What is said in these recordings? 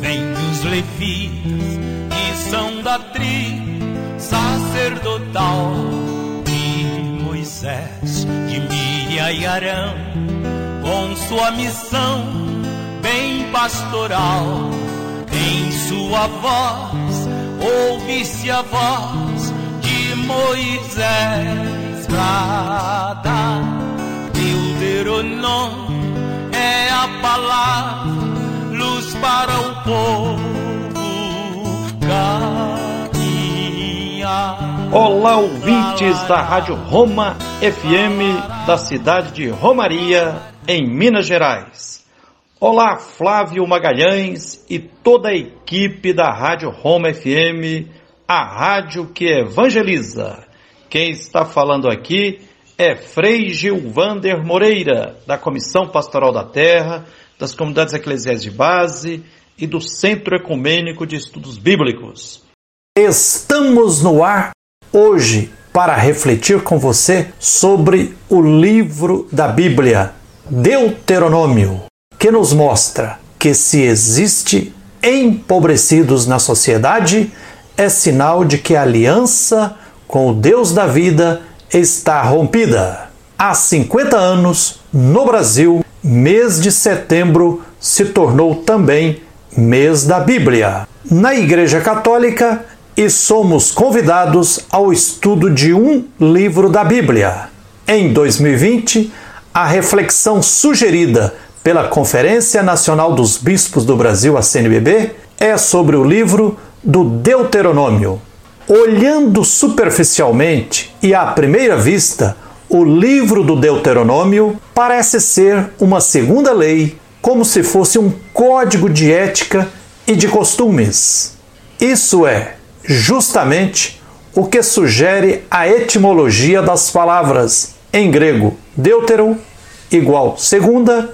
vem os levitas que são da tribo sacerdotal. De Moisés, de Miriam e Arão, com sua missão bem pastoral, em sua voz ouve-se a voz de Moisés pra dar. Deuteronômio é a palavra, luz para o povo caminhar. Olá, ouvintes da Rádio Roma FM da cidade de Romaria, em Minas Gerais. Olá, Flávio Magalhães e toda a equipe da Rádio Roma FM, a rádio que evangeliza. Quem está falando aqui é Frei Gilvander Moreira, da Comissão Pastoral da Terra, das Comunidades Eclesiais de Base e do Centro Ecumênico de Estudos Bíblicos. Estamos no ar hoje para refletir com você sobre o livro da Bíblia, Deuteronômio, que nos mostra que se existe empobrecidos na sociedade, é sinal de que a aliança com o Deus da vida está rompida. Há 50 anos, no Brasil, mês de setembro se tornou também mês da Bíblia. Na Igreja Católica, e somos convidados ao estudo de um livro da Bíblia. Em 2020, a reflexão sugerida pela Conferência Nacional dos Bispos do Brasil, a CNBB, é sobre o livro do Deuteronômio. Olhando superficialmente e à primeira vista, o livro do Deuteronômio parece ser uma segunda lei, como se fosse um código de ética e de costumes. Isso é justamente o que sugere a etimologia das palavras em grego deuteron igual segunda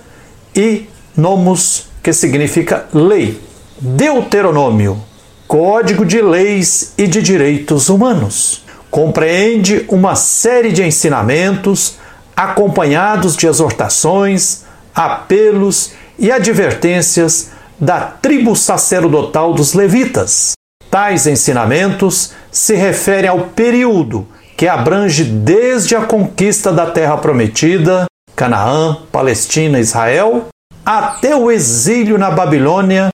e nomos que significa lei. Deuteronômio Código de Leis e de Direitos Humanos. Compreende uma série de ensinamentos acompanhados de exortações, apelos e advertências da tribo sacerdotal dos levitas. Tais ensinamentos se referem ao período que abrange desde a conquista da terra prometida, Canaã, Palestina, Israel, até o exílio na Babilônia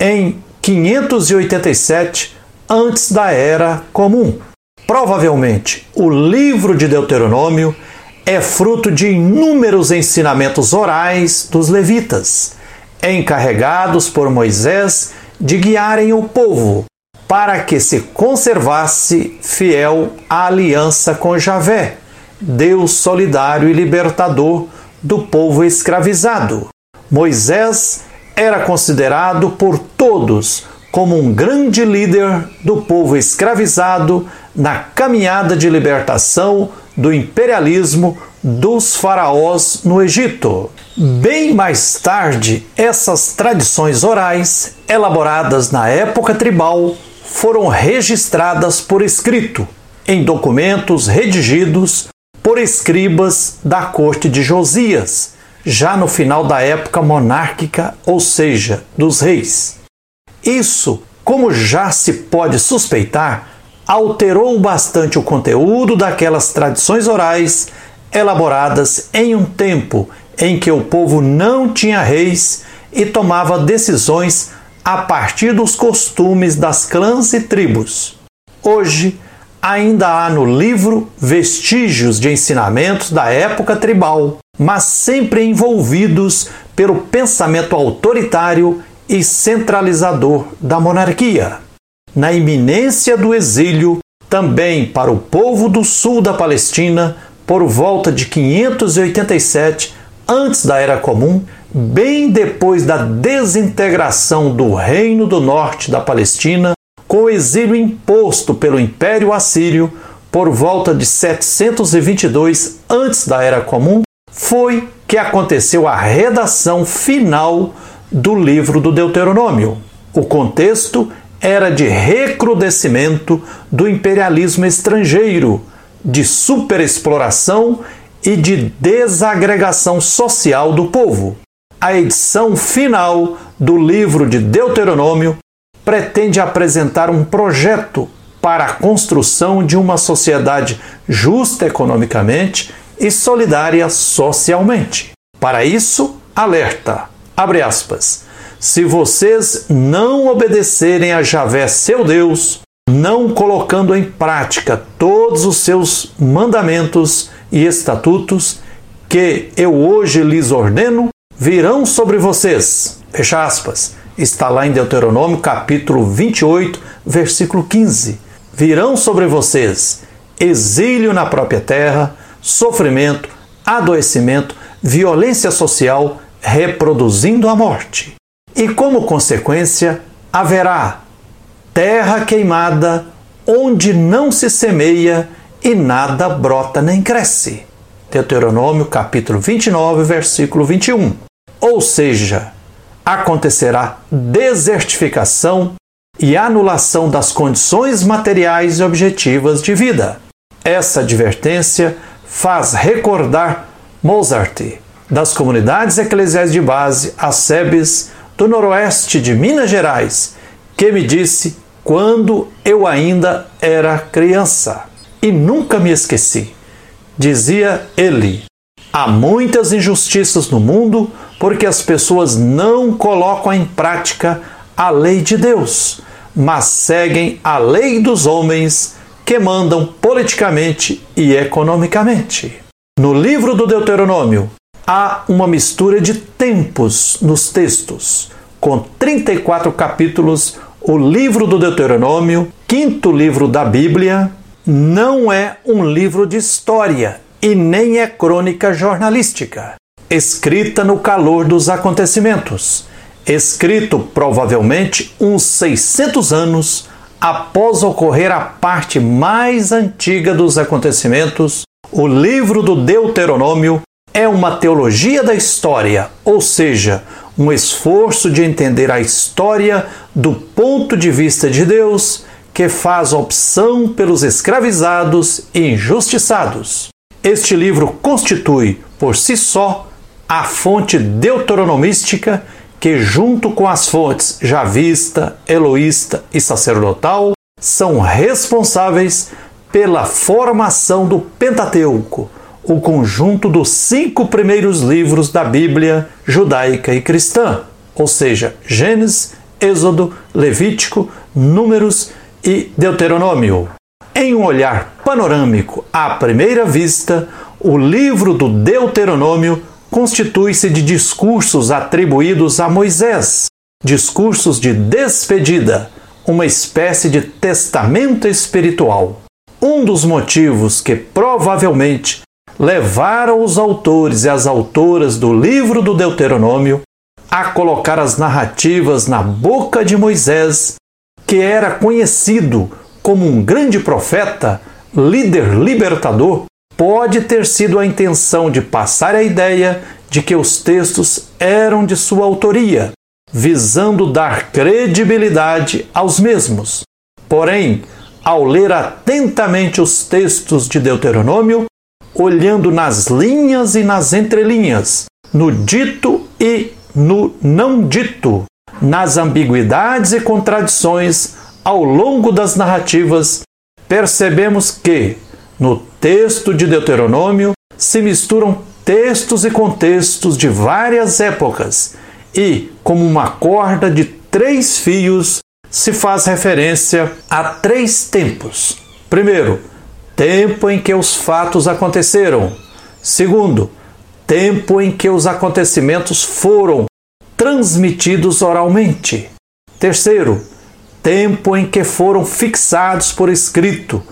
em 587 antes da Era Comum. Provavelmente, o livro de Deuteronômio é fruto de inúmeros ensinamentos orais dos levitas, encarregados por Moisés de guiarem o povo para que se conservasse fiel à aliança com Javé, Deus solidário e libertador do povo escravizado. Moisés era considerado por todos como um grande líder do povo escravizado na caminhada de libertação do imperialismo dos faraós no Egito. Bem mais tarde, essas tradições orais, elaboradas na época tribal, foram registradas por escrito em documentos redigidos por escribas da corte de Josias, já no final da época monárquica, ou seja, dos reis. Isso, como já se pode suspeitar, alterou bastante o conteúdo daquelas tradições orais elaboradas em um tempo em que o povo não tinha reis e tomava decisões a partir dos costumes das clãs e tribos. Hoje, ainda há no livro vestígios de ensinamentos da época tribal, mas sempre envolvidos pelo pensamento autoritário e centralizador da monarquia. Na iminência do exílio, também para o povo do sul da Palestina, por volta de 587 antes da Era Comum, bem depois da desintegração do Reino do Norte da Palestina, com o exílio imposto pelo Império Assírio por volta de 722 antes da Era Comum, foi que aconteceu a redação final do livro do Deuteronômio. O contexto era de recrudescimento do imperialismo estrangeiro, de superexploração e de desagregação social do povo. a edição final do livro de Deuteronômio pretende apresentar um projeto para a construção de uma sociedade justa economicamente e solidária socialmente. Para isso, alerta, abre aspas, se vocês não obedecerem a Javé, seu Deus, não colocando em prática todos os seus mandamentos e estatutos que eu hoje lhes ordeno, virão sobre vocês. Fecha aspas. Está lá em Deuteronômio capítulo 28, versículo 15. Virão sobre vocês exílio na própria terra, sofrimento, adoecimento, violência social, reproduzindo a morte. E como consequência, haverá terra queimada, onde não se semeia e nada brota nem cresce. Deuteronômio capítulo 29, versículo 21. Ou seja, acontecerá desertificação e anulação das condições materiais e objetivas de vida. Essa advertência faz recordar Mozart, das comunidades eclesiais de base, ASEBs, do noroeste de Minas Gerais, que me disse quando eu ainda era criança e nunca me esqueci. Dizia ele: há muitas injustiças no mundo porque as pessoas não colocam em prática a lei de Deus, mas seguem a lei dos homens que mandam politicamente e economicamente. No livro do Deuteronômio, há uma mistura de tempos nos textos. Com 34 capítulos, o livro do Deuteronômio, quinto livro da Bíblia, não é um livro de história e nem é crônica jornalística, escrita no calor dos acontecimentos, escrito provavelmente uns 600 anos após ocorrer a parte mais antiga dos acontecimentos, o livro do Deuteronômio é uma teologia da história, ou seja, um esforço de entender a história do ponto de vista de Deus, que faz opção pelos escravizados e injustiçados. Este livro constitui, por si só, a fonte deuteronomística que, junto com as fontes javista, eloísta e sacerdotal, são responsáveis pela formação do Pentateuco, o conjunto dos cinco primeiros livros da Bíblia judaica e cristã, ou seja, Gênesis, Êxodo, Levítico, Números e Deuteronômio. Em um olhar panorâmico à primeira vista, o livro do Deuteronômio constitui-se de discursos atribuídos a Moisés, discursos de despedida, uma espécie de testamento espiritual. Um dos motivos que provavelmente levaram os autores e as autoras do livro do Deuteronômio a colocar as narrativas na boca de Moisés, que era conhecido como um grande profeta, líder libertador, pode ter sido a intenção de passar a ideia de que os textos eram de sua autoria, visando dar credibilidade aos mesmos. Porém, ao ler atentamente os textos de Deuteronômio, olhando nas linhas e nas entrelinhas, no dito e no não dito, nas ambiguidades e contradições ao longo das narrativas, percebemos que, no texto de Deuteronômio, se misturam textos e contextos de várias épocas e, como uma corda de três fios, se faz referência a três tempos. Primeiro, tempo em que os fatos aconteceram. Segundo, tempo em que os acontecimentos foram transmitidos oralmente. Terceiro, tempo em que foram fixados por escrito,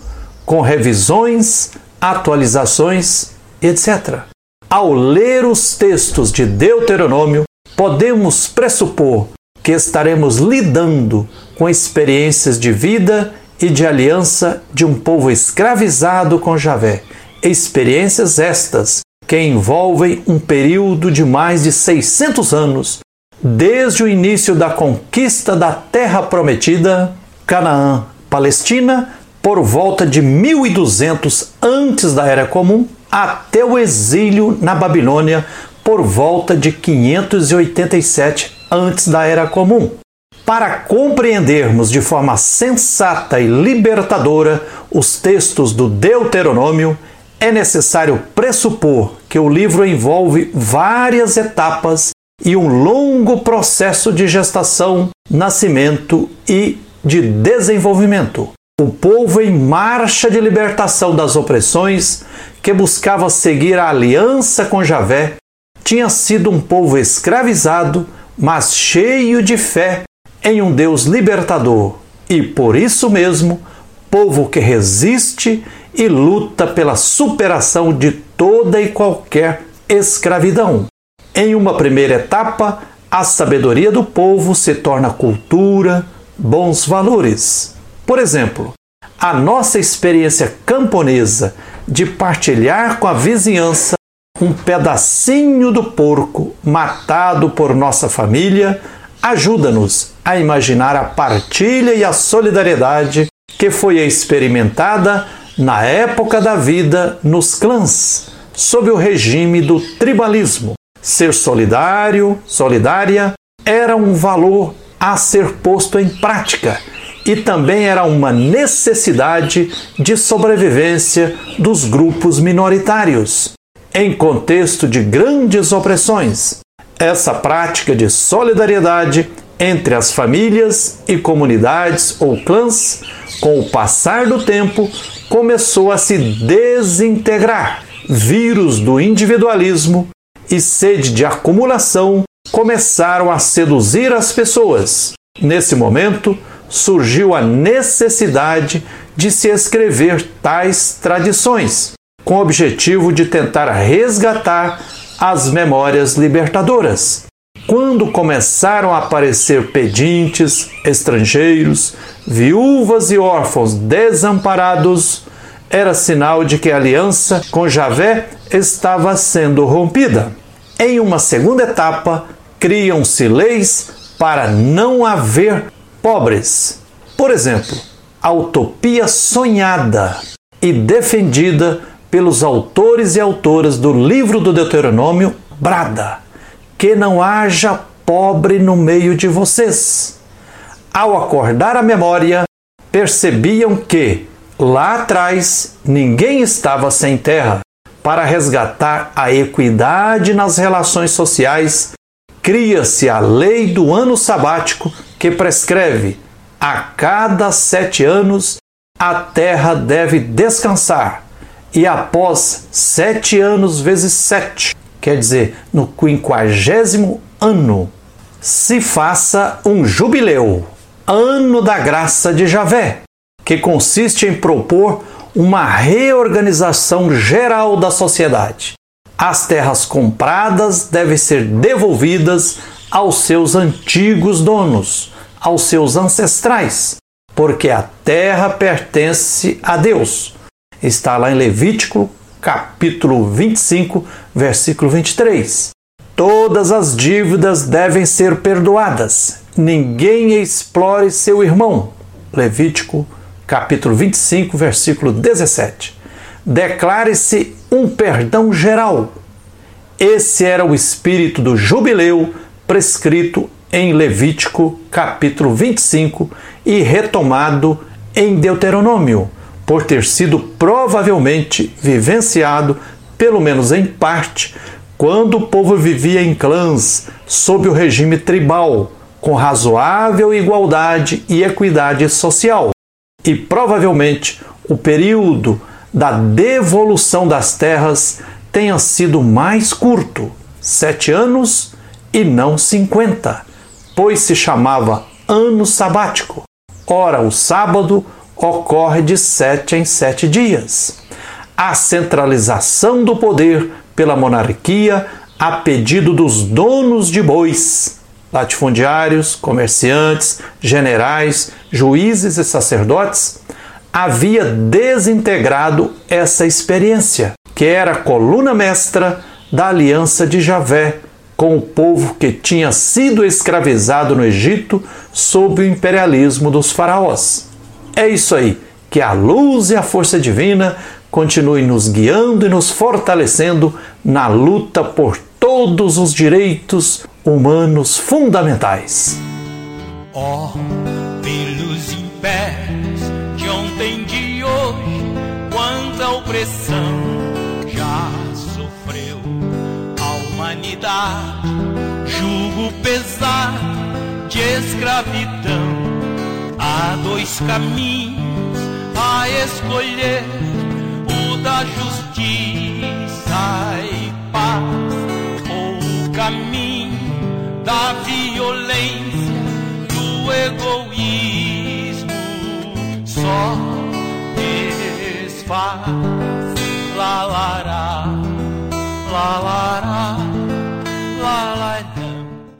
com revisões, atualizações, etc. Ao ler os textos de Deuteronômio, podemos pressupor que estaremos lidando com experiências de vida e de aliança de um povo escravizado com Javé. Experiências estas que envolvem um período de mais de 600 anos, desde o início da conquista da terra prometida, Canaã, Palestina, por volta de 1200 antes da era comum, até o exílio na Babilônia por volta de 587 antes da Era Comum. Para compreendermos de forma sensata e libertadora os textos do Deuteronômio, é necessário pressupor que o livro envolve várias etapas e um longo processo de gestação, nascimento e de desenvolvimento. O povo em marcha de libertação das opressões, que buscava seguir a aliança com Javé, tinha sido um povo escravizado, mas cheio de fé em um Deus libertador e, por isso mesmo, povo que resiste e luta pela superação de toda e qualquer escravidão. Em uma primeira etapa, a sabedoria do povo se torna cultura, bons valores. Por exemplo, a nossa experiência camponesa de partilhar com a vizinhança um pedacinho do porco matado por nossa família ajuda-nos a imaginar a partilha e a solidariedade que foi experimentada na época da vida nos clãs, sob o regime do tribalismo. Ser solidário, solidária, era um valor a ser posto em prática e também era uma necessidade de sobrevivência dos grupos minoritários. Em contexto de grandes opressões, essa prática de solidariedade entre as famílias e comunidades ou clãs, com o passar do tempo, começou a se desintegrar. Vírus do individualismo e sede de acumulação começaram a seduzir as pessoas. Nesse momento, surgiu a necessidade de se escrever tais tradições, com o objetivo de tentar resgatar as memórias libertadoras. Quando começaram a aparecer pedintes, estrangeiros, viúvas e órfãos desamparados, era sinal de que a aliança com Javé estava sendo rompida. Em uma segunda etapa, criam-se leis para não haver pobres. Por exemplo, a utopia sonhada e defendida pelos autores e autoras do livro do Deuteronômio brada: que não haja pobre no meio de vocês. Ao acordar a memória, percebiam que, lá atrás, ninguém estava sem terra. Para resgatar a equidade nas relações sociais, cria-se a lei do ano sabático que prescreve a cada sete anos a terra deve descansar e após sete anos vezes sete, quer dizer, no quinquagésimo ano, se faça um jubileu, ano da graça de Javé, que consiste em propor uma reorganização geral da sociedade. As terras compradas devem ser devolvidas aos seus antigos donos, aos seus ancestrais, porque a terra pertence a Deus. Está lá em Levítico, capítulo 25, versículo 23. Todas as dívidas devem ser perdoadas. Ninguém explore seu irmão. Levítico, capítulo 25, versículo 17. Declare-se um perdão geral. Esse era o espírito do jubileu prescrito em Levítico, capítulo 25 e retomado em Deuteronômio, por ter sido provavelmente vivenciado, pelo menos em parte, quando o povo vivia em clãs sob o regime tribal, com razoável igualdade e equidade social. E provavelmente o período da devolução das terras tenha sido mais curto, sete anos e não cinquenta, pois se chamava ano sabático. Ora, o sábado ocorre de sete em sete dias. A centralização do poder pela monarquia a pedido dos donos de bois, latifundiários, comerciantes, generais, juízes e sacerdotes, havia desintegrado essa experiência, que era a coluna mestra da aliança de Javé com o povo que tinha sido escravizado no Egito sob o imperialismo dos faraós. É isso aí, que a luz e a força divina continue nos guiando e nos fortalecendo na luta por todos os direitos humanos fundamentais. Oh, pelos impérios de ontem de hoje, quanta opressão já sofreu a humanidade, julgo pesado de escravidão. Há dois caminhos a escolher: o da justiça e paz, ou o caminho da violência e egoísmo só desfaz. lalará, lalará. la, la la la.